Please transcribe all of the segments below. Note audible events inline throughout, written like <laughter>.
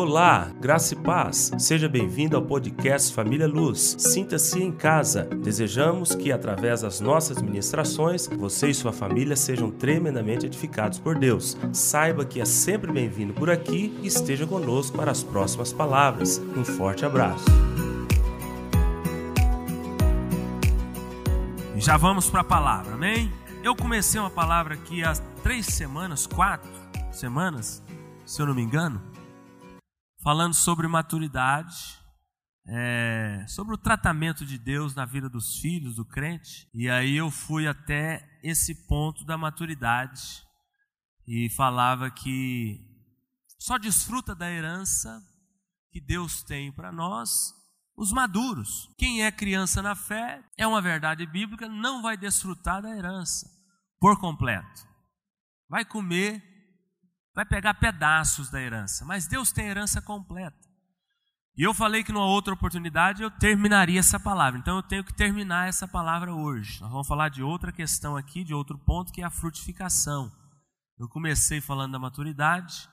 Olá, graça e paz. Seja bem-vindo ao podcast Família Luz. Sinta-se em casa. Desejamos que, através das nossas ministrações, você e sua família sejam tremendamente edificados por Deus. Saiba que é sempre bem-vindo por aqui e esteja conosco para as próximas palavras. Um forte abraço. Já vamos para a palavra, amém? Eu comecei uma palavra aqui há três semanas, quatro semanas, se eu não me engano, falando sobre maturidade, é, sobre o tratamento de Deus na vida dos filhos do crente. E aí eu fui até esse ponto da maturidade e falava que só desfruta da herança que Deus tem para nós os maduros. Quem é criança na fé, é uma verdade bíblica, não vai desfrutar da herança por completo. Vai comer vai pegar pedaços da herança, mas Deus tem herança completa. E eu falei que numa outra oportunidade eu terminaria essa palavra, então eu tenho que terminar essa palavra hoje. Nós vamos falar de outra questão aqui, de outro ponto, que é a frutificação. Eu comecei falando da maturidade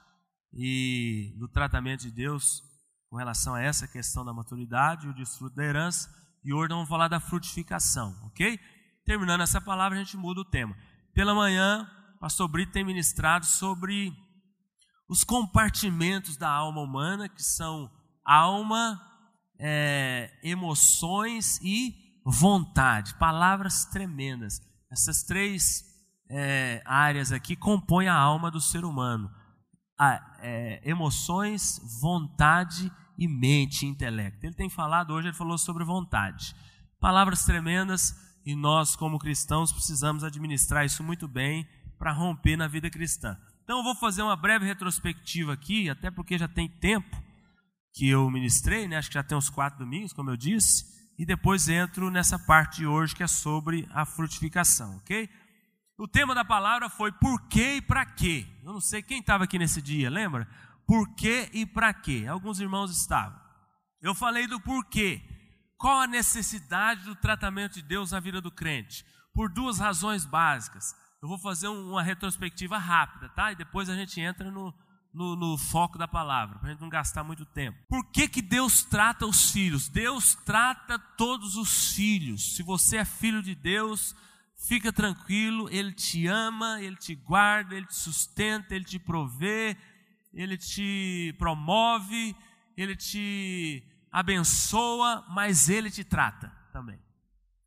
e do tratamento de Deus com relação a essa questão da maturidade, o desfruto da herança, e hoje nós vamos falar da frutificação, ok? Terminando essa palavra, a gente muda o tema. Pela manhã, o pastor Brito tem ministrado sobre os compartimentos da alma humana, que são alma, é, emoções e vontade. Palavras tremendas. Essas três é, áreas aqui compõem a alma do ser humano: a, é, emoções, vontade e mente, intelecto. Ele tem falado hoje, ele falou sobre vontade. Palavras tremendas e nós, como cristãos, precisamos administrar isso muito bem para romper na vida cristã. Então eu vou fazer uma breve retrospectiva aqui, até porque já tem tempo que eu ministrei, né? acho que já tem uns quatro domingos, como eu disse, e depois entro nessa parte de hoje que é sobre a frutificação, ok? O tema da palavra foi por quê e para quê. Eu não sei quem estava aqui nesse dia, lembra? Por quê e para quê? Alguns irmãos estavam. Eu falei do porquê. Qual a necessidade do tratamento de Deus na vida do crente? Por duas razões básicas. Eu vou fazer uma retrospectiva rápida, tá? E depois a gente entra no, no, no foco da palavra, para a gente não gastar muito tempo. Por que, que Deus trata os filhos? Deus trata todos os filhos. Se você é filho de Deus, fica tranquilo, Ele te ama, Ele te guarda, Ele te sustenta, Ele te provê, Ele te promove, Ele te abençoa, mas Ele te trata também.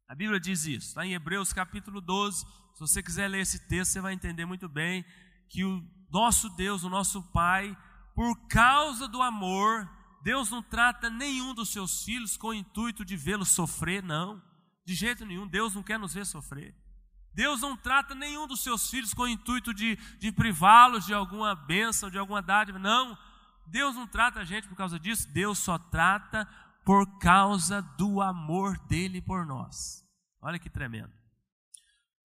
A Bíblia diz isso, está em Hebreus capítulo 12, se você quiser ler esse texto, você vai entender muito bem que o nosso Deus, o nosso Pai, por causa do amor, Deus não trata nenhum dos seus filhos com o intuito de vê-los sofrer, não. De jeito nenhum, Deus não quer nos ver sofrer. Deus não trata nenhum dos seus filhos com o intuito de, de privá-los de alguma bênção, de alguma dádiva, não. Deus não trata a gente por causa disso, Deus só trata por causa do amor dele por nós. Olha que tremendo.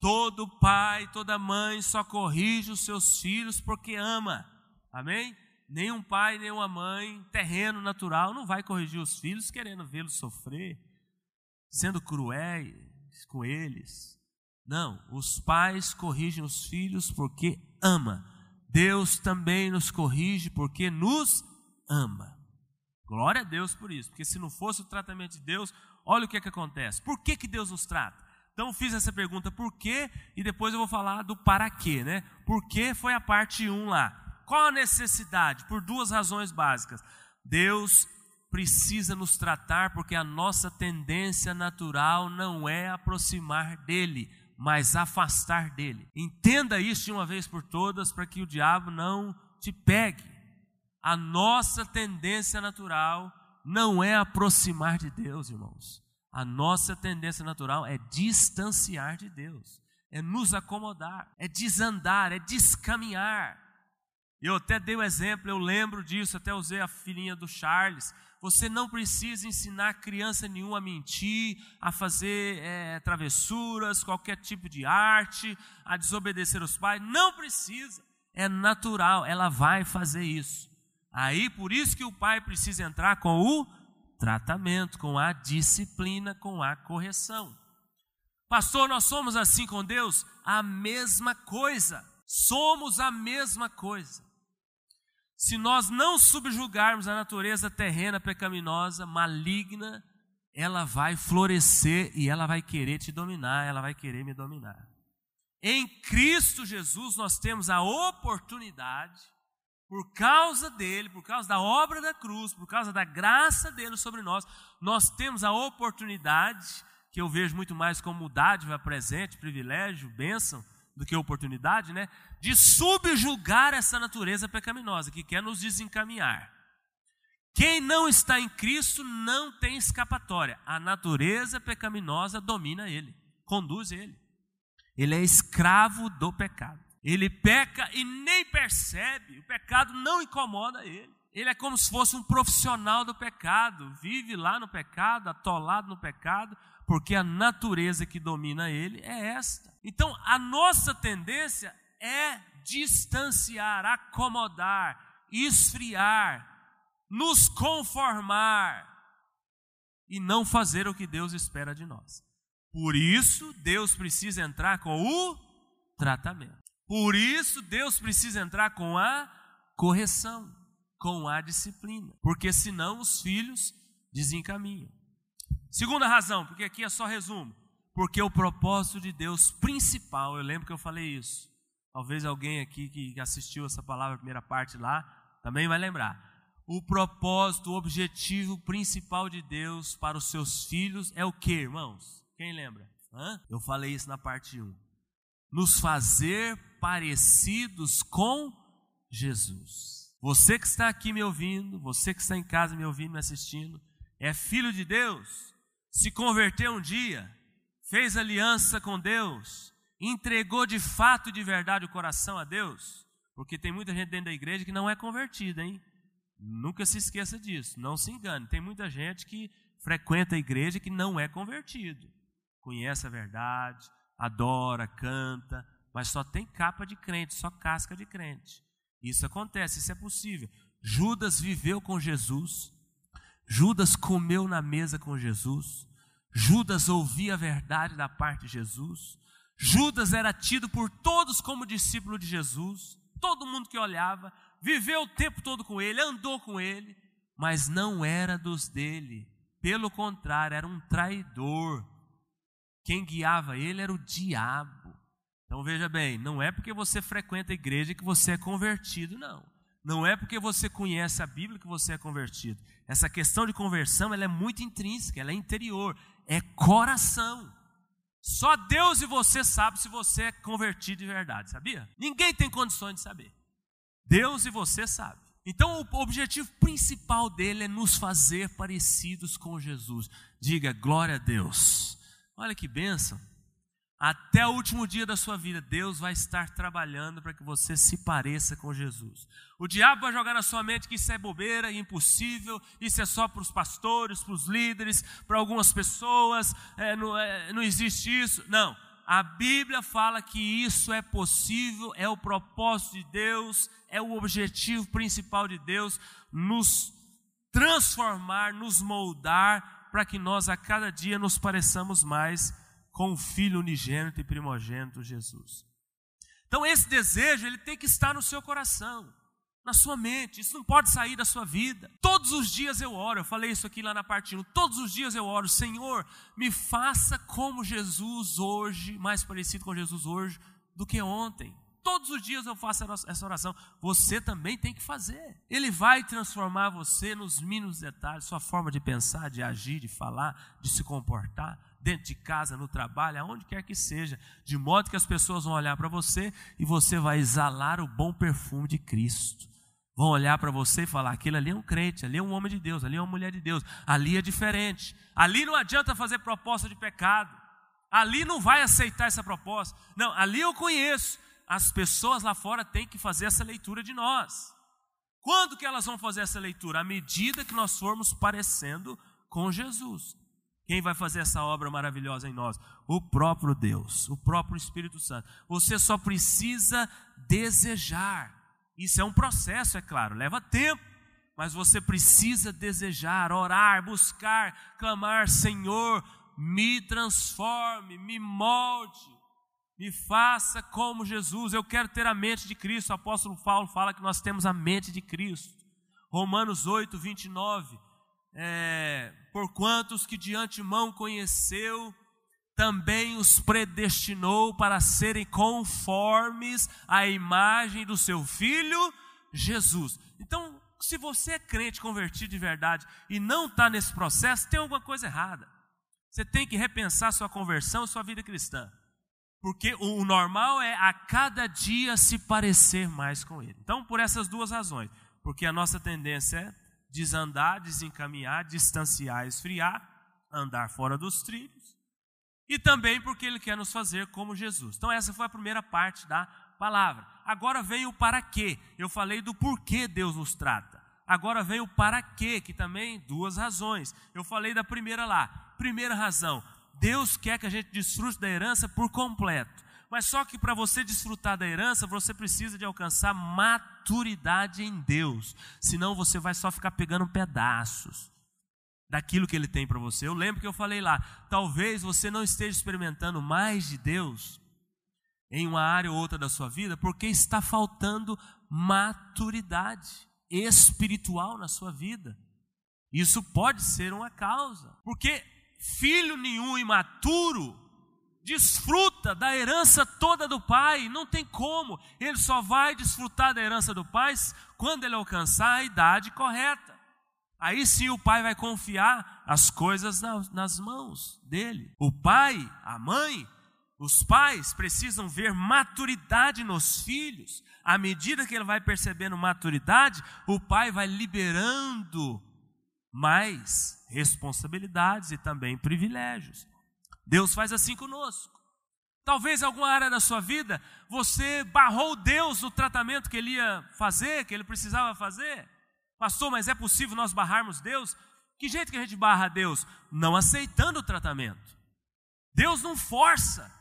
Todo pai, toda mãe só corrige os seus filhos porque ama. Amém? Nenhum pai, nenhuma mãe, terreno natural, não vai corrigir os filhos querendo vê-los sofrer, sendo cruéis com eles. Não, os pais corrigem os filhos porque ama. Deus também nos corrige porque nos ama. Glória a Deus por isso, porque se não fosse o tratamento de Deus, olha o que, é que acontece. Por que, que Deus nos trata? Então fiz essa pergunta por quê e depois eu vou falar do para quê, né? Por quê foi a parte 1 lá. Qual a necessidade? Por duas razões básicas. Deus precisa nos tratar porque a nossa tendência natural não é aproximar dele, mas afastar dele. Entenda isso de uma vez por todas para que o diabo não te pegue. A nossa tendência natural não é aproximar de Deus, irmãos. A nossa tendência natural é distanciar de Deus, é nos acomodar, é desandar, é descaminhar. Eu até dei o um exemplo, eu lembro disso, até usei a filhinha do Charles. Você não precisa ensinar criança nenhuma a mentir, a fazer é, travessuras, qualquer tipo de arte, a desobedecer os pais. Não precisa. É natural, ela vai fazer isso. Aí, por isso que o pai precisa entrar com o tratamento, com a disciplina, com a correção. Pastor, nós somos assim com Deus? A mesma coisa. Somos a mesma coisa. se nós não subjugarmos a natureza terrena pecaminosa, maligna, ela vai florescer e ela vai querer te dominar, ela vai querer me dominar. Em Cristo Jesus nós temos a oportunidade, por causa dele, por causa da obra da cruz, por causa da graça dele sobre nós, nós temos a oportunidade, que eu vejo muito mais como dádiva, presente, privilégio, bênção, do que oportunidade, né? De subjugar essa natureza pecaminosa que quer nos desencaminhar. Quem não está em Cristo não tem escapatória. A natureza pecaminosa domina ele, conduz ele. Ele é escravo do pecado. Ele peca e nem percebe, o pecado não incomoda ele. Ele é como se fosse um profissional do pecado, vive lá no pecado, atolado no pecado, porque a natureza que domina ele é esta. Então, a nossa tendência é distanciar, acomodar, esfriar, nos conformar e não fazer o que Deus espera de nós. Por isso, Deus precisa entrar com o tratamento. Por isso, Deus precisa entrar com a correção, com a disciplina, porque senão os filhos desencaminham. Segunda razão, porque aqui é só resumo. Porque o propósito de Deus principal, eu lembro que eu falei isso. Talvez alguém aqui que assistiu essa palavra, primeira parte lá, também vai lembrar o propósito, o objetivo principal de Deus para os seus filhos é o que, irmãos? Quem lembra? Hã? Eu falei isso na parte 1. Nos fazer parecidos com Jesus. Você que está aqui me ouvindo, você que está em casa me ouvindo, me assistindo, é filho de Deus, se converteu um dia, fez aliança com Deus, entregou de fato e de verdade o coração a Deus, porque tem muita gente dentro da igreja que não é convertida, hein? Nunca se esqueça disso, não se engane. Tem muita gente que frequenta a igreja que não é convertido. Conhece a verdade, adora, canta, mas só tem capa de crente, só casca de crente. Isso acontece, isso é possível. Judas viveu com Jesus, Judas comeu na mesa com Jesus, Judas ouvia a verdade da parte de Jesus, Judas era tido por todos como discípulo de Jesus, todo mundo que olhava, viveu o tempo todo com ele, andou com ele, mas não era dos dele. Pelo contrário, era um traidor. Quem guiava ele era o diabo. Então veja bem, não é porque você frequenta a igreja que você é convertido, não. Não é porque você conhece a Bíblia que você é convertido. Essa questão de conversão ela é muito intrínseca, ela é interior, é coração. Só Deus e você sabe se você é convertido de verdade, sabia? Ninguém tem condições de saber. Deus e você sabe. Então, o objetivo principal dele é nos fazer parecidos com Jesus. Diga glória a Deus. Olha que bênção. Até o último dia da sua vida, Deus vai estar trabalhando para que você se pareça com Jesus. O diabo vai jogar na sua mente que isso é bobeira, impossível, isso é só para os pastores, para os líderes, para algumas pessoas, é, não, é, não existe isso. Não a Bíblia fala que isso é possível, é o propósito de Deus, é o objetivo principal de Deus, nos transformar, nos moldar, para que nós a cada dia nos pareçamos mais com o Filho unigênito e primogênito Jesus. Então esse desejo ele tem que estar no seu coração na sua mente, isso não pode sair da sua vida. Todos os dias eu oro, eu falei isso aqui lá na parte 1. Todos os dias eu oro, Senhor, me faça como Jesus hoje, mais parecido com Jesus hoje do que ontem. Todos os dias eu faço essa oração. Você também tem que fazer. Ele vai transformar você nos mínimos detalhes, sua forma de pensar, de agir, de falar, de se comportar, dentro de casa, no trabalho, aonde quer que seja, de modo que as pessoas vão olhar para você e você vai exalar o bom perfume de Cristo vão olhar para você e falar: aquele ali é um crente, ali é um homem de Deus, ali é uma mulher de Deus, ali é diferente. Ali não adianta fazer proposta de pecado, ali não vai aceitar essa proposta. Não, ali eu conheço. As pessoas lá fora têm que fazer essa leitura de nós. Quando que elas vão fazer essa leitura? À medida que nós formos parecendo com Jesus. Quem vai fazer essa obra maravilhosa em nós? O próprio Deus, o próprio Espírito Santo. Você só precisa desejar. Isso é um processo, é claro, leva tempo, mas você precisa desejar, orar, buscar, clamar: Senhor, me transforme, me molde, Me faça como Jesus. Eu quero ter a mente de Cristo. O apóstolo Paulo fala que nós temos a mente de Cristo. Romanos 8, 29. É, por quantos que de antemão conheceu, também os predestinou para serem conformes à imagem do seu filho Jesus. Então, se você é crente convertido de verdade e não está nesse processo, tem alguma coisa errada. Você tem que repensar sua conversão e sua vida cristã. Porque o normal é a cada dia se parecer mais com Ele. Então, por essas duas razões. Porque a nossa tendência é desandar, desencaminhar, distanciar, esfriar, andar fora dos trilhos. E também porque Ele quer nos fazer como Jesus. Então, essa foi a primeira parte da palavra. Agora vem o para quê. Eu falei do porquê Deus nos trata. Agora vem o para quê, que também duas razões. Eu falei da primeira lá. Primeira razão, Deus quer que a gente desfrute da herança por completo. Mas só que para você desfrutar da herança, você precisa de alcançar maturidade em Deus. Senão você vai só ficar pegando pedaços daquilo que ele tem para você. Eu lembro que eu falei lá, talvez você não esteja experimentando mais de Deus em uma área ou outra da sua vida, porque está faltando maturidade espiritual na sua vida. Isso pode ser uma causa, porque filho nenhum imaturo desfruta da herança toda do pai, não tem como, ele só vai desfrutar da herança do pai quando ele alcançar a idade correta. Aí sim o pai vai confiar as coisas nas mãos dele. O pai, a mãe, os pais precisam ver maturidade nos filhos. À medida que ele vai percebendo maturidade, o pai vai liberando mais responsabilidades e também privilégios. Deus faz assim conosco. Talvez em alguma área da sua vida você barrou Deus no tratamento que ele ia fazer, que ele precisava fazer. Pastor, mas é possível nós barrarmos Deus? Que jeito que a gente barra Deus? Não aceitando o tratamento. Deus não força.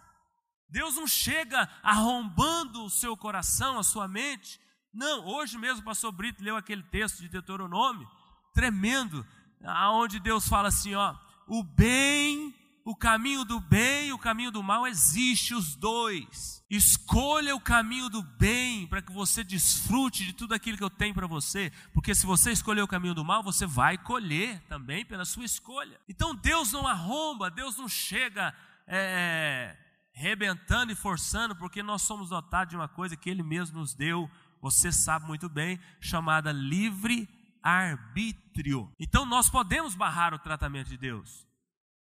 Deus não chega arrombando o seu coração, a sua mente. Não, hoje mesmo o pastor Brito leu aquele texto de Deuteronômio, tremendo, aonde Deus fala assim, ó, o bem, o caminho do bem e o caminho do mal existe os dois. Escolha o caminho do bem para que você desfrute de tudo aquilo que eu tenho para você, porque se você escolher o caminho do mal, você vai colher também pela sua escolha. Então Deus não arromba, Deus não chega é, rebentando e forçando, porque nós somos dotados de uma coisa que Ele mesmo nos deu, você sabe muito bem, chamada livre arbítrio. Então nós podemos barrar o tratamento de Deus.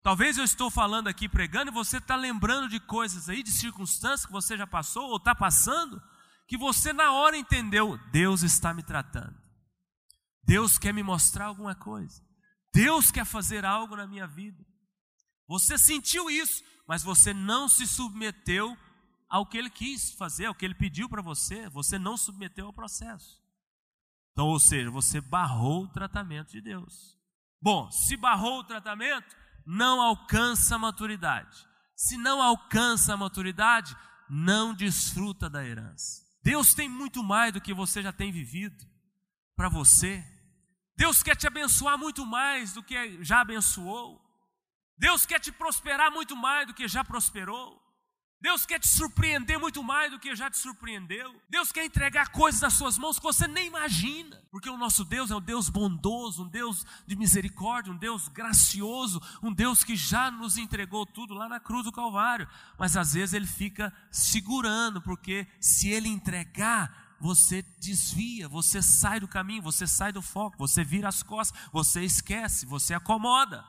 Talvez eu estou falando aqui pregando e você está lembrando de coisas aí, de circunstâncias que você já passou ou está passando, que você na hora entendeu, Deus está me tratando. Deus quer me mostrar alguma coisa. Deus quer fazer algo na minha vida. Você sentiu isso, mas você não se submeteu ao que ele quis fazer, ao que ele pediu para você, você não submeteu ao processo. Então, ou seja, você barrou o tratamento de Deus. Bom, se barrou o tratamento, não alcança a maturidade. Se não alcança a maturidade, não desfruta da herança. Deus tem muito mais do que você já tem vivido para você. Deus quer te abençoar muito mais do que já abençoou. Deus quer te prosperar muito mais do que já prosperou. Deus quer te surpreender muito mais do que já te surpreendeu. Deus quer entregar coisas nas suas mãos que você nem imagina. Porque o nosso Deus é um Deus bondoso, um Deus de misericórdia, um Deus gracioso, um Deus que já nos entregou tudo lá na cruz do Calvário. Mas às vezes ele fica segurando, porque se ele entregar, você desvia, você sai do caminho, você sai do foco, você vira as costas, você esquece, você acomoda.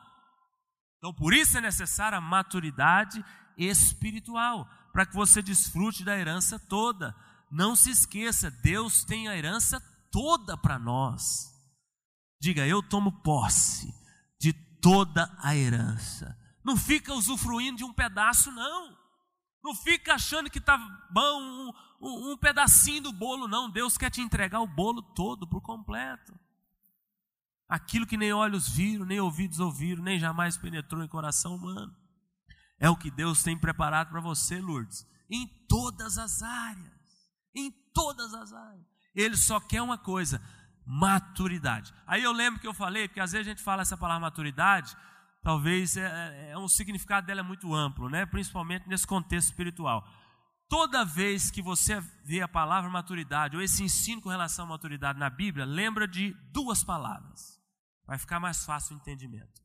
Então, por isso é necessária a maturidade espiritual, para que você desfrute da herança toda. Não se esqueça, Deus tem a herança toda para nós. Diga, eu tomo posse de toda a herança. Não fica usufruindo de um pedaço, não. Não fica achando que está bom um, um, um pedacinho do bolo, não. Deus quer te entregar o bolo todo por completo aquilo que nem olhos viram, nem ouvidos ouviram, nem jamais penetrou em coração humano. É o que Deus tem preparado para você, Lourdes, em todas as áreas. Em todas as áreas. Ele só quer uma coisa: maturidade. Aí eu lembro que eu falei, porque às vezes a gente fala essa palavra maturidade, talvez é, é, é um significado dela é muito amplo, né? principalmente nesse contexto espiritual. Toda vez que você vê a palavra maturidade ou esse ensino com relação à maturidade na Bíblia, lembra de duas palavras. Vai ficar mais fácil o entendimento: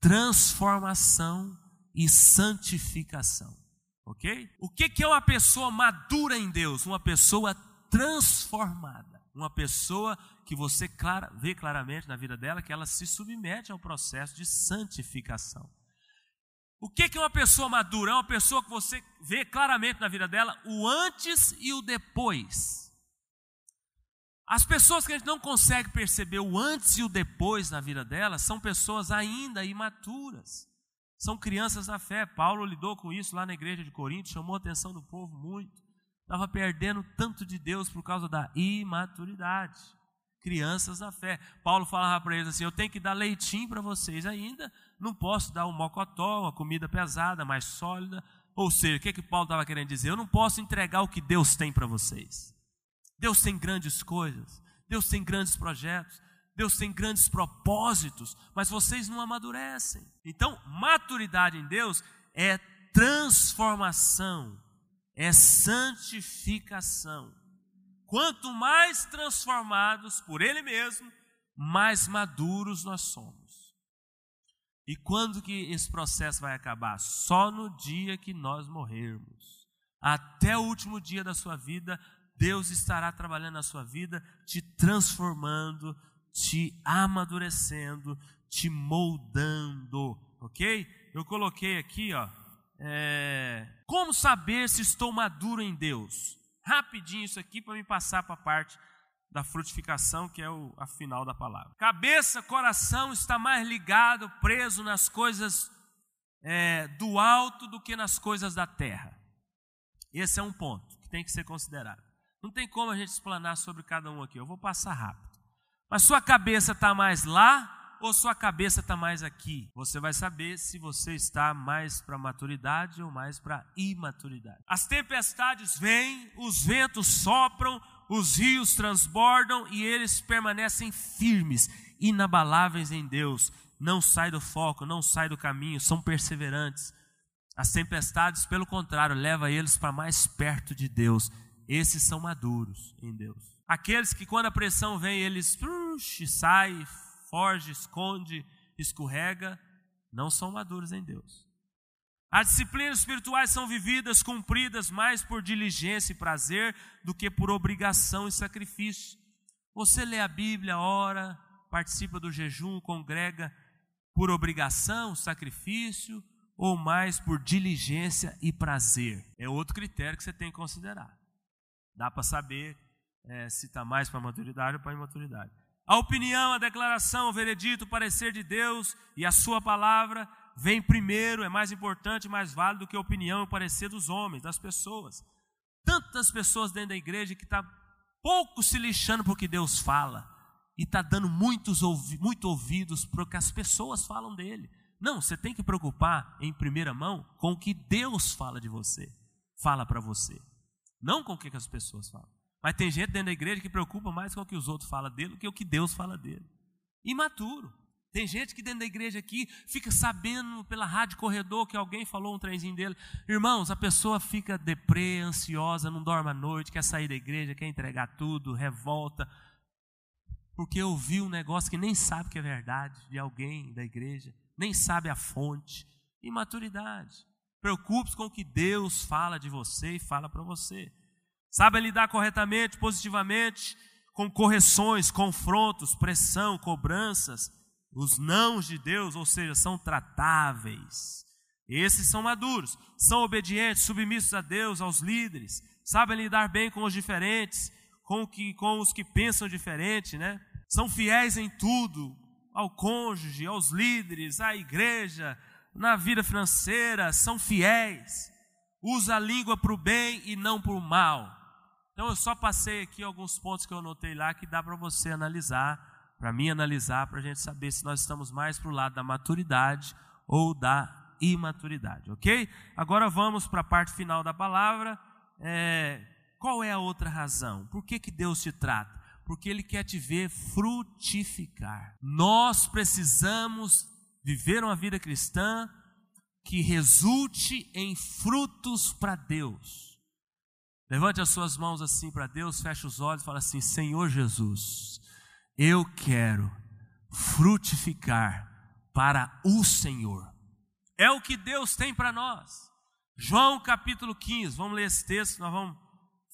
transformação e santificação. Ok? O que é uma pessoa madura em Deus? Uma pessoa transformada. Uma pessoa que você clara, vê claramente na vida dela que ela se submete ao processo de santificação. O que é uma pessoa madura? É uma pessoa que você vê claramente na vida dela o antes e o depois. As pessoas que a gente não consegue perceber o antes e o depois na vida dela são pessoas ainda imaturas. São crianças na fé. Paulo lidou com isso lá na igreja de Corinto, chamou a atenção do povo muito. Estava perdendo tanto de Deus por causa da imaturidade crianças na fé. Paulo falava para eles assim: Eu tenho que dar leitinho para vocês ainda, não posso dar um mocotó, uma comida pesada, mais sólida. Ou seja, o que, que Paulo estava querendo dizer? Eu não posso entregar o que Deus tem para vocês. Deus tem grandes coisas, Deus tem grandes projetos, Deus tem grandes propósitos, mas vocês não amadurecem. Então, maturidade em Deus é transformação, é santificação. Quanto mais transformados por Ele mesmo, mais maduros nós somos. E quando que esse processo vai acabar? Só no dia que nós morrermos. Até o último dia da sua vida, Deus estará trabalhando na sua vida, te transformando, te amadurecendo, te moldando, ok? Eu coloquei aqui, ó, é, como saber se estou maduro em Deus? rapidinho isso aqui para me passar para a parte da frutificação, que é o, a final da palavra. Cabeça, coração está mais ligado, preso nas coisas é, do alto do que nas coisas da terra. Esse é um ponto que tem que ser considerado. Não tem como a gente explanar sobre cada um aqui, eu vou passar rápido. Mas sua cabeça está mais lá ou sua cabeça está mais aqui? Você vai saber se você está mais para maturidade ou mais para imaturidade. As tempestades vêm, os ventos sopram, os rios transbordam e eles permanecem firmes, inabaláveis em Deus. Não sai do foco, não sai do caminho, são perseverantes. As tempestades, pelo contrário, levam eles para mais perto de Deus. Esses são maduros em Deus. Aqueles que quando a pressão vem, eles saem, forge, esconde, escorrega, não são maduros em Deus. As disciplinas espirituais são vividas, cumpridas mais por diligência e prazer do que por obrigação e sacrifício. Você lê a Bíblia, ora, participa do jejum, congrega por obrigação, sacrifício ou mais por diligência e prazer. É outro critério que você tem que considerar. Dá para saber é, se está mais para maturidade ou para imaturidade. A opinião, a declaração, o veredito, o parecer de Deus e a sua palavra vem primeiro, é mais importante, mais válido do que a opinião e o parecer dos homens, das pessoas. Tantas pessoas dentro da igreja que está pouco se lixando para o que Deus fala e está dando muitos ouvi muito ouvidos para o que as pessoas falam dele. Não, você tem que preocupar em primeira mão com o que Deus fala de você, fala para você, não com o que as pessoas falam. Mas tem gente dentro da igreja que preocupa mais com o que os outros falam dele do que o que Deus fala dele. Imaturo. Tem gente que dentro da igreja aqui fica sabendo pela rádio corredor que alguém falou um trenzinho dele. Irmãos, a pessoa fica deprê, ansiosa, não dorme à noite, quer sair da igreja, quer entregar tudo, revolta. Porque ouviu um negócio que nem sabe que é verdade de alguém da igreja, nem sabe a fonte. Imaturidade. Preocupe-se com o que Deus fala de você e fala para você. Sabe lidar corretamente, positivamente, com correções, confrontos, pressão, cobranças. Os nãos de Deus, ou seja, são tratáveis. Esses são maduros, são obedientes, submissos a Deus, aos líderes, sabem lidar bem com os diferentes, com, que, com os que pensam diferente, né? São fiéis em tudo, ao cônjuge, aos líderes, à igreja, na vida financeira, são fiéis. Usa a língua para o bem e não para o mal. Então eu só passei aqui alguns pontos que eu anotei lá que dá para você analisar, para mim analisar, para a gente saber se nós estamos mais para o lado da maturidade ou da imaturidade, ok? Agora vamos para a parte final da palavra. É, qual é a outra razão? Por que, que Deus te trata? Porque Ele quer te ver frutificar. Nós precisamos viver uma vida cristã que resulte em frutos para Deus. Levante as suas mãos assim para Deus, feche os olhos e fala assim: Senhor Jesus, eu quero frutificar para o Senhor. É o que Deus tem para nós. João capítulo 15, vamos ler esse texto, nós vamos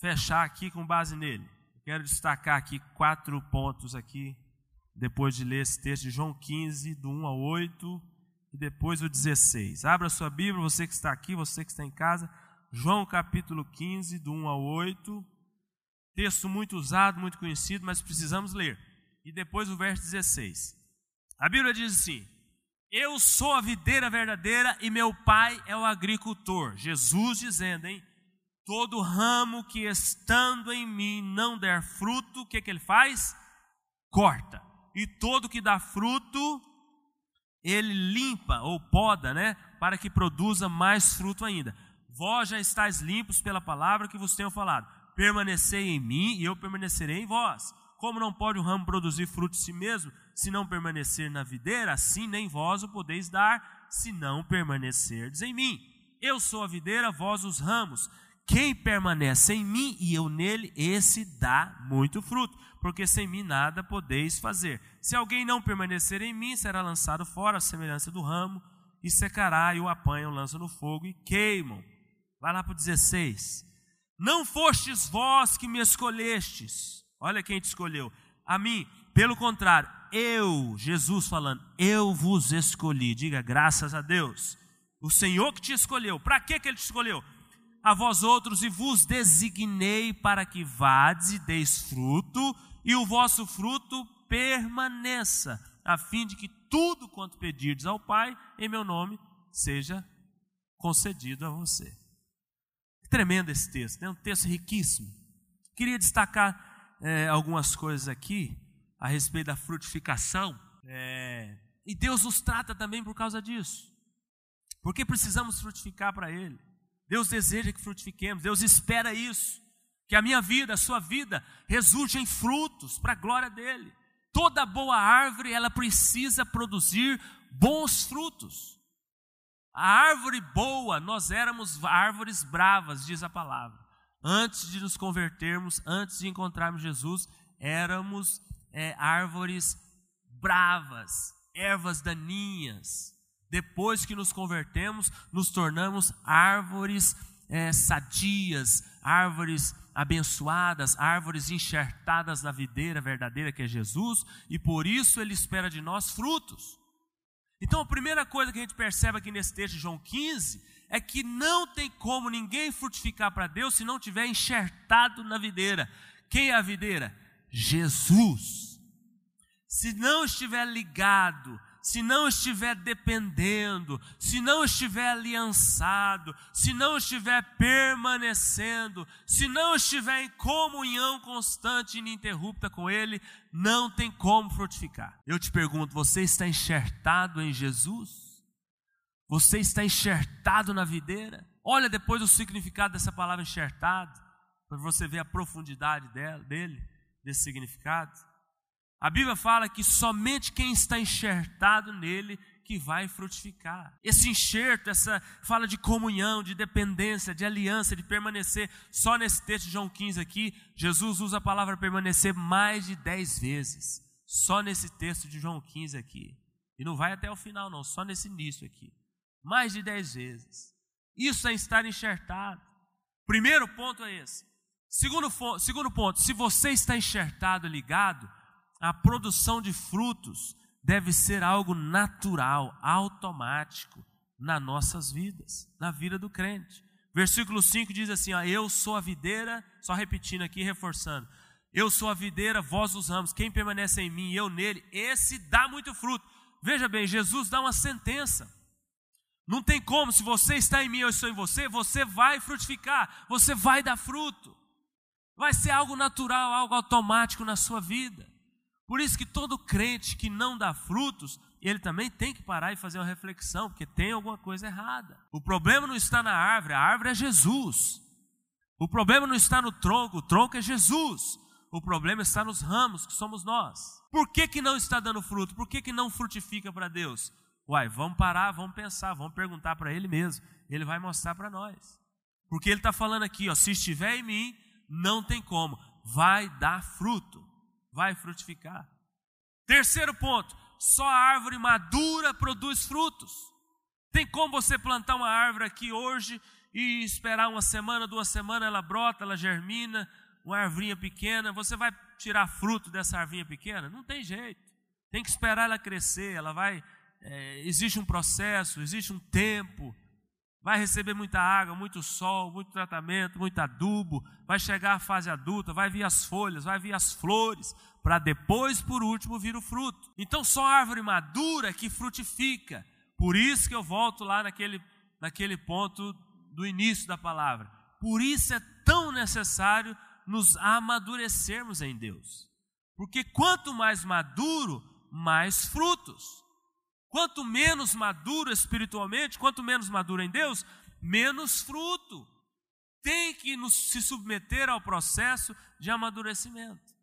fechar aqui com base nele. Quero destacar aqui quatro pontos aqui, depois de ler esse texto de João 15, do 1 ao 8 e depois o 16. Abra sua Bíblia, você que está aqui, você que está em casa. João capítulo 15, do 1 ao 8. Texto muito usado, muito conhecido, mas precisamos ler. E depois o verso 16. A Bíblia diz assim: Eu sou a videira verdadeira e meu pai é o agricultor. Jesus dizendo, hein? Todo ramo que estando em mim não der fruto, o que, que ele faz? Corta. E todo que dá fruto, ele limpa ou poda, né? Para que produza mais fruto ainda. Vós já estáis limpos pela palavra que vos tenho falado. Permanecei em mim e eu permanecerei em vós. Como não pode o ramo produzir fruto de si mesmo, se não permanecer na videira, assim nem vós o podeis dar, se não permanecerdes em mim. Eu sou a videira, vós os ramos. Quem permanece em mim e eu nele, esse dá muito fruto, porque sem mim nada podeis fazer. Se alguém não permanecer em mim, será lançado fora a semelhança do ramo, e secará, e o apanham, lançam no fogo e queimam. Vai lá para o 16. Não fostes vós que me escolhestes. Olha quem te escolheu. A mim. Pelo contrário, eu, Jesus falando, eu vos escolhi. Diga graças a Deus. O Senhor que te escolheu. Para que, que ele te escolheu? a vós outros e vos designei para que vades e deis fruto, e o vosso fruto permaneça, a fim de que tudo quanto pedirdes ao Pai, em meu nome, seja concedido a você. Tremendo esse texto, é um texto riquíssimo. Queria destacar é, algumas coisas aqui a respeito da frutificação, é, e Deus nos trata também por causa disso, porque precisamos frutificar para Ele. Deus deseja que frutifiquemos, Deus espera isso, que a minha vida, a sua vida, resulte em frutos para a glória dEle. Toda boa árvore, ela precisa produzir bons frutos. A árvore boa, nós éramos árvores bravas, diz a palavra. Antes de nos convertermos, antes de encontrarmos Jesus, éramos é, árvores bravas, ervas daninhas, depois que nos convertemos, nos tornamos árvores é, sadias, árvores abençoadas, árvores enxertadas na videira verdadeira que é Jesus, e por isso Ele espera de nós frutos. Então a primeira coisa que a gente percebe aqui nesse texto de João 15 é que não tem como ninguém frutificar para Deus se não tiver enxertado na videira. Quem é a videira? Jesus. Se não estiver ligado, se não estiver dependendo, se não estiver aliançado, se não estiver permanecendo, se não estiver em comunhão constante e ininterrupta com Ele, não tem como frutificar. Eu te pergunto: você está enxertado em Jesus? Você está enxertado na videira? Olha depois o significado dessa palavra enxertado, para você ver a profundidade dela, dele, desse significado. A Bíblia fala que somente quem está enxertado nele que vai frutificar. Esse enxerto, essa fala de comunhão, de dependência, de aliança, de permanecer. Só nesse texto de João 15 aqui, Jesus usa a palavra permanecer mais de dez vezes. Só nesse texto de João 15 aqui. E não vai até o final, não, só nesse início aqui. Mais de dez vezes. Isso é estar enxertado. Primeiro ponto é esse. Segundo, segundo ponto, se você está enxertado, ligado, a produção de frutos deve ser algo natural, automático nas nossas vidas, na vida do crente. Versículo 5 diz assim: ó, Eu sou a videira, só repetindo aqui, reforçando. Eu sou a videira, vós os ramos, quem permanece em mim e eu nele, esse dá muito fruto. Veja bem, Jesus dá uma sentença. Não tem como, se você está em mim, eu estou em você, você vai frutificar, você vai dar fruto. Vai ser algo natural, algo automático na sua vida. Por isso que todo crente que não dá frutos, ele também tem que parar e fazer uma reflexão, porque tem alguma coisa errada. O problema não está na árvore, a árvore é Jesus. O problema não está no tronco, o tronco é Jesus. O problema está nos ramos, que somos nós. Por que, que não está dando fruto? Por que, que não frutifica para Deus? Uai, vamos parar, vamos pensar, vamos perguntar para Ele mesmo. Ele vai mostrar para nós. Porque ele está falando aqui, ó, se estiver em mim, não tem como, vai dar fruto, vai frutificar. Terceiro ponto, só a árvore madura produz frutos. Tem como você plantar uma árvore aqui hoje e esperar uma semana, duas semanas, ela brota, ela germina, uma arvinha pequena, você vai tirar fruto dessa arvinha pequena? Não tem jeito. Tem que esperar ela crescer, ela vai. É, existe um processo, existe um tempo. Vai receber muita água, muito sol, muito tratamento, muito adubo. Vai chegar a fase adulta, vai vir as folhas, vai vir as flores, para depois, por último, vir o fruto. Então, só árvore madura que frutifica. Por isso que eu volto lá naquele, naquele ponto do início da palavra. Por isso é tão necessário nos amadurecermos em Deus. Porque quanto mais maduro, mais frutos. Quanto menos maduro espiritualmente, quanto menos maduro em Deus, menos fruto. Tem que nos, se submeter ao processo de amadurecimento,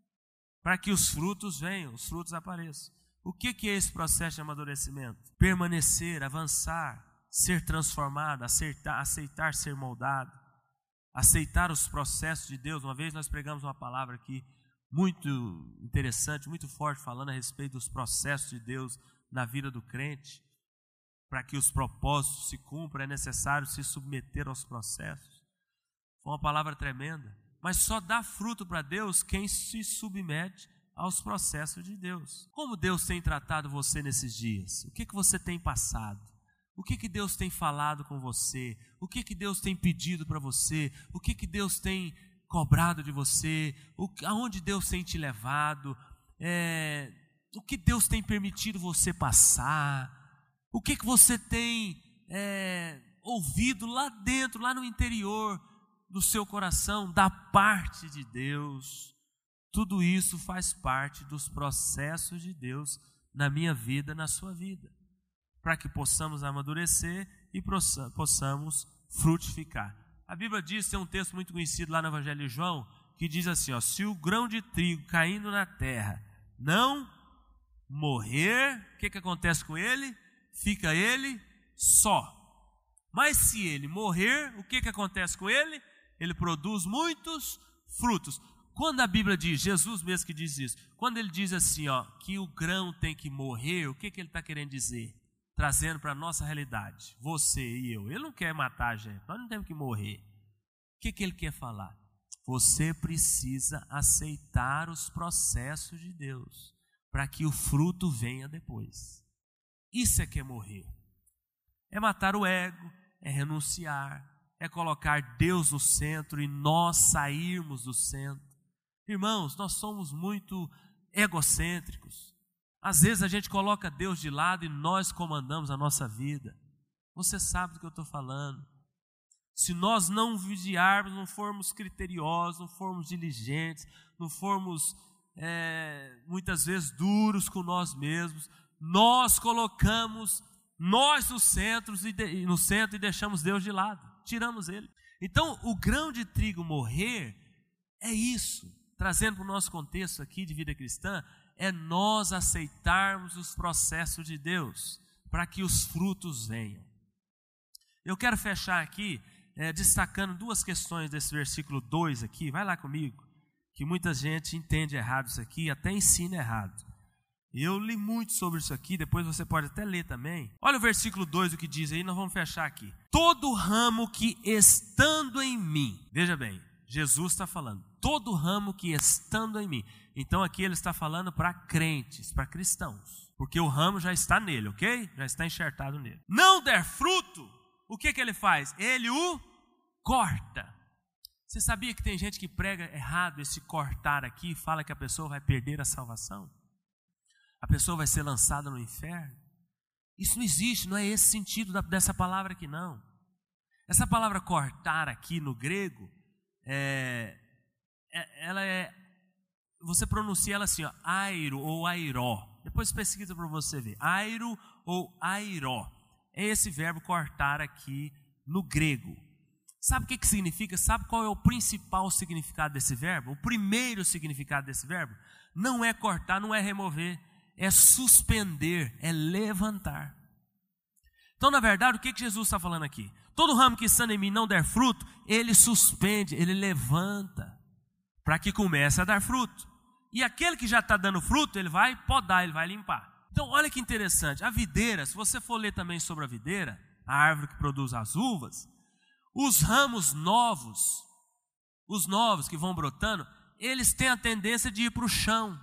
para que os frutos venham, os frutos apareçam. O que, que é esse processo de amadurecimento? Permanecer, avançar, ser transformado, aceitar, aceitar ser moldado, aceitar os processos de Deus. Uma vez nós pregamos uma palavra aqui muito interessante, muito forte, falando a respeito dos processos de Deus na vida do crente. Para que os propósitos se cumpram, é necessário se submeter aos processos. Foi uma palavra tremenda. Mas só dá fruto para Deus quem se submete aos processos de Deus. Como Deus tem tratado você nesses dias? O que, que você tem passado? O que, que Deus tem falado com você? O que, que Deus tem pedido para você? O que, que Deus tem cobrado de você? O, aonde Deus tem te levado? É, o que Deus tem permitido você passar? O que, que você tem é, ouvido lá dentro, lá no interior do seu coração, da parte de Deus? Tudo isso faz parte dos processos de Deus na minha vida, na sua vida para que possamos amadurecer e possamos frutificar. A Bíblia diz, tem um texto muito conhecido lá no Evangelho de João, que diz assim: ó, se o grão de trigo caindo na terra não morrer, o que, que acontece com ele? Fica ele só. Mas se ele morrer, o que, que acontece com ele? Ele produz muitos frutos. Quando a Bíblia diz, Jesus mesmo que diz isso, quando ele diz assim, ó, que o grão tem que morrer, o que, que ele está querendo dizer? trazendo para a nossa realidade, você e eu. Ele não quer matar a gente, nós não temos que morrer. O que, que ele quer falar? Você precisa aceitar os processos de Deus para que o fruto venha depois. Isso é que é morrer. É matar o ego, é renunciar, é colocar Deus no centro e nós sairmos do centro. Irmãos, nós somos muito egocêntricos. Às vezes a gente coloca Deus de lado e nós comandamos a nossa vida. Você sabe do que eu estou falando. Se nós não vigiarmos, não formos criteriosos, não formos diligentes, não formos é, muitas vezes duros com nós mesmos, nós colocamos nós no centro, e no centro e deixamos Deus de lado, tiramos Ele. Então, o grão de trigo morrer é isso, trazendo para o nosso contexto aqui de vida cristã, é nós aceitarmos os processos de Deus para que os frutos venham. Eu quero fechar aqui é, destacando duas questões desse versículo 2 aqui, vai lá comigo, que muita gente entende errado isso aqui, até ensina errado. Eu li muito sobre isso aqui, depois você pode até ler também. Olha o versículo 2, o que diz aí, nós vamos fechar aqui. Todo ramo que estando em mim, veja bem, Jesus está falando, todo ramo que estando em mim. Então aqui ele está falando para crentes, para cristãos, porque o ramo já está nele, ok? Já está enxertado nele. Não der fruto, o que, que ele faz? Ele o corta. Você sabia que tem gente que prega errado esse cortar aqui fala que a pessoa vai perder a salvação? A pessoa vai ser lançada no inferno? Isso não existe, não é esse sentido dessa palavra aqui, não. Essa palavra cortar aqui no grego é, é, ela é, você pronuncia ela assim, ó, airo ou airó. Depois pesquisa para você ver, airo ou airó. É esse verbo cortar aqui no grego. Sabe o que, que significa? Sabe qual é o principal significado desse verbo? O primeiro significado desse verbo? Não é cortar, não é remover, é suspender, é levantar. Então, na verdade, o que, que Jesus está falando aqui? Todo ramo que estando em mim não der fruto, ele suspende, ele levanta, para que comece a dar fruto. E aquele que já está dando fruto, ele vai podar, ele vai limpar. Então, olha que interessante. A videira, se você for ler também sobre a videira, a árvore que produz as uvas, os ramos novos, os novos que vão brotando, eles têm a tendência de ir para o chão.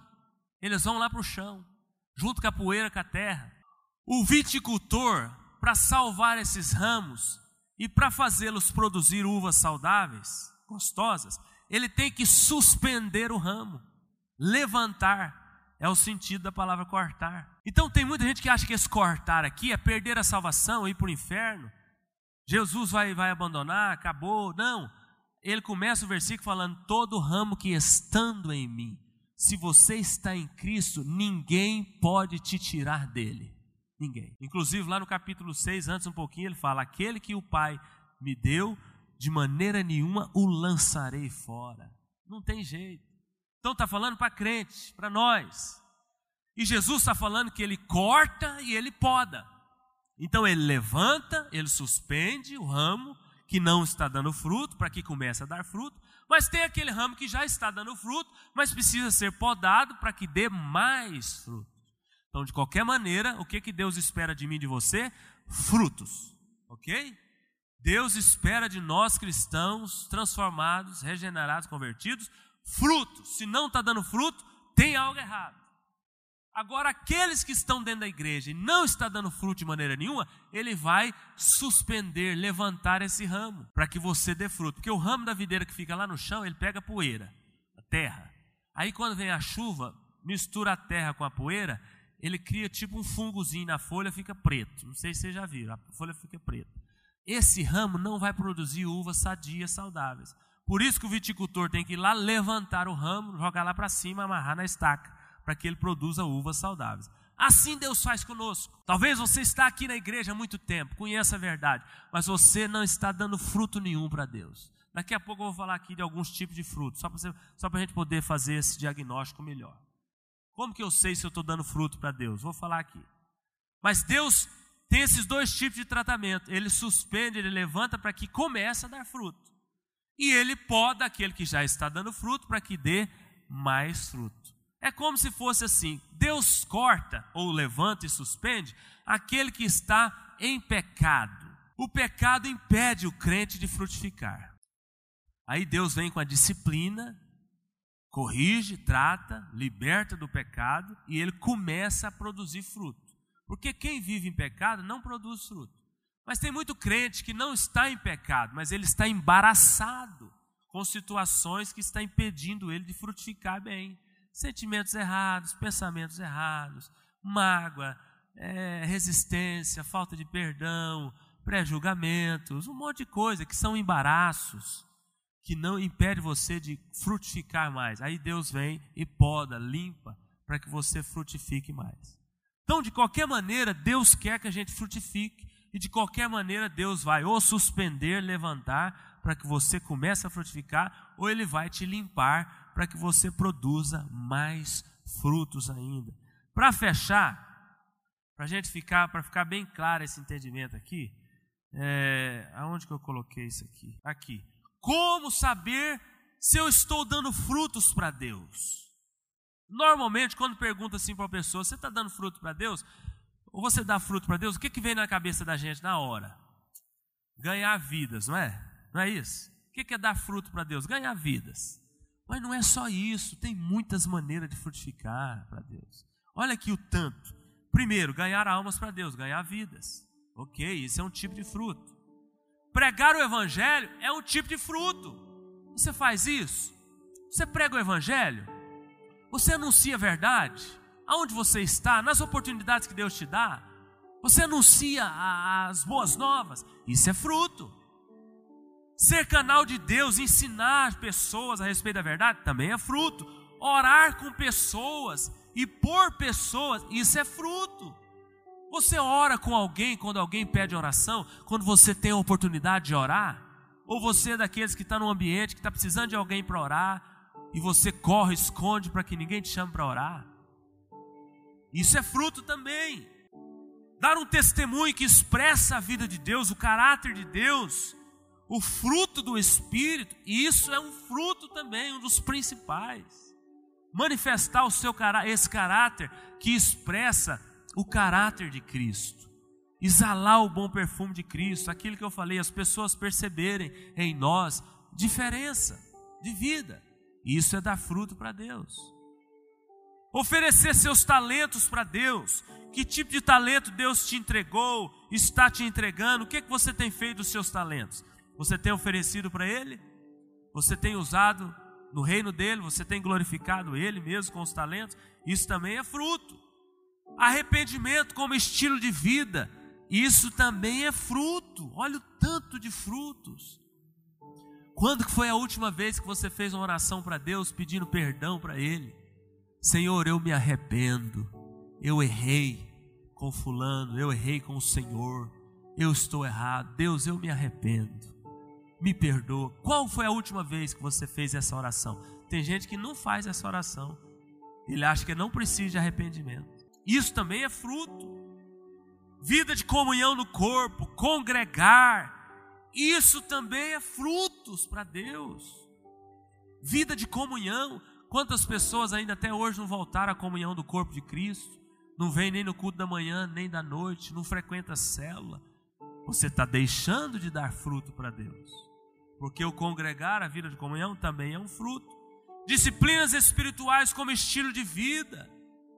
Eles vão lá para o chão, junto com a poeira, com a terra. O viticultor, para salvar esses ramos e para fazê-los produzir uvas saudáveis, gostosas, ele tem que suspender o ramo, levantar. É o sentido da palavra cortar. Então tem muita gente que acha que esse cortar aqui é perder a salvação, ir para o inferno. Jesus vai, vai abandonar, acabou. Não. Ele começa o versículo falando: todo ramo que estando em mim, se você está em Cristo, ninguém pode te tirar dele. Ninguém. Inclusive, lá no capítulo 6, antes um pouquinho, ele fala: Aquele que o Pai me deu, de maneira nenhuma o lançarei fora. Não tem jeito. Então está falando para crente, para nós. E Jesus está falando que ele corta e ele poda. Então ele levanta, ele suspende o ramo que não está dando fruto, para que comece a dar fruto. Mas tem aquele ramo que já está dando fruto, mas precisa ser podado para que dê mais fruto. Então, de qualquer maneira, o que, que Deus espera de mim e de você? Frutos. Ok? Deus espera de nós cristãos transformados, regenerados, convertidos, fruto. Se não está dando fruto, tem algo errado. Agora, aqueles que estão dentro da igreja e não está dando fruto de maneira nenhuma, ele vai suspender, levantar esse ramo, para que você dê fruto. Porque o ramo da videira que fica lá no chão, ele pega poeira, a terra. Aí quando vem a chuva, mistura a terra com a poeira, ele cria tipo um fungozinho na folha, fica preto. Não sei se vocês já viram, a folha fica preta. Esse ramo não vai produzir uvas sadias, saudáveis. Por isso que o viticultor tem que ir lá levantar o ramo, jogar lá para cima, amarrar na estaca, para que ele produza uvas saudáveis. Assim Deus faz conosco. Talvez você está aqui na igreja há muito tempo, conheça a verdade, mas você não está dando fruto nenhum para Deus. Daqui a pouco eu vou falar aqui de alguns tipos de frutos, só para a gente poder fazer esse diagnóstico melhor. Como que eu sei se eu estou dando fruto para Deus? Vou falar aqui. Mas Deus tem esses dois tipos de tratamento. Ele suspende, ele levanta para que comece a dar fruto e ele poda aquele que já está dando fruto para que dê mais fruto. É como se fosse assim: Deus corta ou levanta e suspende aquele que está em pecado. O pecado impede o crente de frutificar. Aí Deus vem com a disciplina, corrige, trata, liberta do pecado e ele começa a produzir fruto. Porque quem vive em pecado não produz fruto. Mas tem muito crente que não está em pecado, mas ele está embaraçado com situações que está impedindo ele de frutificar bem. Sentimentos errados, pensamentos errados, mágoa, é, resistência, falta de perdão, pré-julgamentos, um monte de coisa que são embaraços que não impede você de frutificar mais. Aí Deus vem e poda, limpa, para que você frutifique mais. Então, de qualquer maneira, Deus quer que a gente frutifique e de qualquer maneira Deus vai ou suspender, levantar para que você comece a frutificar, ou Ele vai te limpar para que você produza mais frutos ainda. Para fechar, para gente ficar, para ficar bem claro esse entendimento aqui, é, aonde que eu coloquei isso aqui? Aqui. Como saber se eu estou dando frutos para Deus? Normalmente, quando pergunta assim para a pessoa, você está dando fruto para Deus? ou você dá fruto para Deus, o que, que vem na cabeça da gente na hora? Ganhar vidas, não é? Não é isso? O que, que é dar fruto para Deus? Ganhar vidas. Mas não é só isso, tem muitas maneiras de frutificar para Deus. Olha aqui o tanto. Primeiro, ganhar almas para Deus, ganhar vidas. Ok, isso é um tipo de fruto. Pregar o Evangelho é um tipo de fruto. Você faz isso? Você prega o Evangelho? Você anuncia a verdade? aonde você está, nas oportunidades que Deus te dá, você anuncia as boas novas, isso é fruto. Ser canal de Deus, ensinar pessoas a respeito da verdade, também é fruto. Orar com pessoas e por pessoas, isso é fruto. Você ora com alguém quando alguém pede oração, quando você tem a oportunidade de orar? Ou você é daqueles que está num ambiente que está precisando de alguém para orar e você corre, esconde para que ninguém te chame para orar? Isso é fruto também. dar um testemunho que expressa a vida de Deus, o caráter de Deus, o fruto do Espírito, e isso é um fruto também, um dos principais. Manifestar o seu esse caráter que expressa o caráter de Cristo. Exalar o bom perfume de Cristo, aquilo que eu falei, as pessoas perceberem em nós diferença de vida. Isso é dar fruto para Deus. Oferecer seus talentos para Deus. Que tipo de talento Deus te entregou, está te entregando? O que, é que você tem feito dos seus talentos? Você tem oferecido para Ele? Você tem usado no reino dele? Você tem glorificado Ele mesmo com os talentos? Isso também é fruto. Arrependimento como estilo de vida. Isso também é fruto. Olha o tanto de frutos. Quando foi a última vez que você fez uma oração para Deus pedindo perdão para Ele? Senhor, eu me arrependo. Eu errei com fulano, eu errei com o Senhor. Eu estou errado. Deus, eu me arrependo. Me perdoa. Qual foi a última vez que você fez essa oração? Tem gente que não faz essa oração. Ele acha que não precisa de arrependimento. Isso também é fruto. Vida de comunhão no corpo, congregar, isso também é frutos para Deus. Vida de comunhão. Quantas pessoas ainda até hoje não voltaram à comunhão do corpo de Cristo? Não vem nem no culto da manhã, nem da noite, não frequenta a célula. Você está deixando de dar fruto para Deus. Porque o congregar, a vida de comunhão, também é um fruto. Disciplinas espirituais como estilo de vida.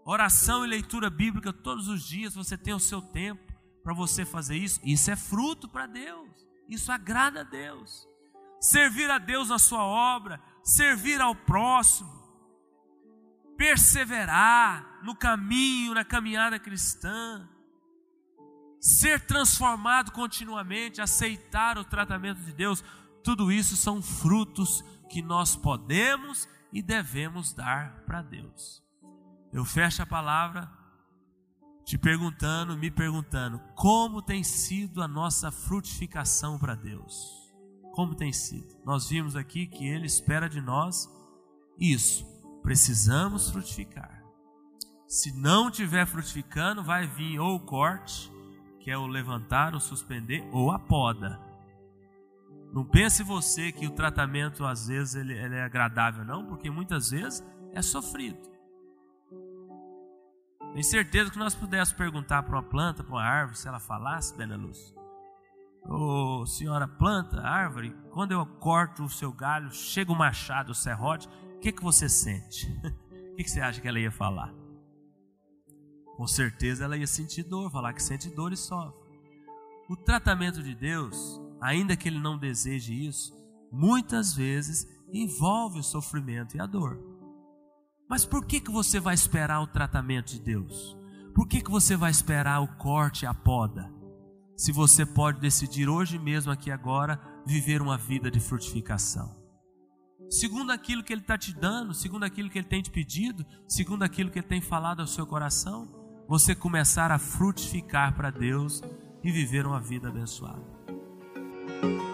Oração e leitura bíblica todos os dias. Você tem o seu tempo para você fazer isso. Isso é fruto para Deus. Isso agrada a Deus. Servir a Deus na sua obra, servir ao próximo, perseverar no caminho, na caminhada cristã, ser transformado continuamente, aceitar o tratamento de Deus, tudo isso são frutos que nós podemos e devemos dar para Deus. Eu fecho a palavra te perguntando, me perguntando, como tem sido a nossa frutificação para Deus? Como tem sido? Nós vimos aqui que Ele espera de nós isso, precisamos frutificar. Se não tiver frutificando, vai vir ou o corte, que é o levantar, o suspender, ou a poda. Não pense você que o tratamento às vezes ele, ele é agradável, não, porque muitas vezes é sofrido. Tenho certeza que nós pudéssemos perguntar para uma planta, para uma árvore, se ela falasse, Bela Luz. Ô oh, senhora planta, árvore, quando eu corto o seu galho, chega o machado, o serrote, o que, que você sente? <laughs> O que, que você acha que ela ia falar? Com certeza ela ia sentir dor, falar que sente dor e sofre. O tratamento de Deus, ainda que ele não deseje isso, muitas vezes envolve o sofrimento e a dor. Mas por que, que você vai esperar o tratamento de Deus? Por que, que você vai esperar o corte e a poda? Se você pode decidir hoje mesmo, aqui agora, viver uma vida de frutificação. Segundo aquilo que Ele está te dando, segundo aquilo que Ele tem te pedido, segundo aquilo que Ele tem falado ao seu coração, você começar a frutificar para Deus e viver uma vida abençoada. Música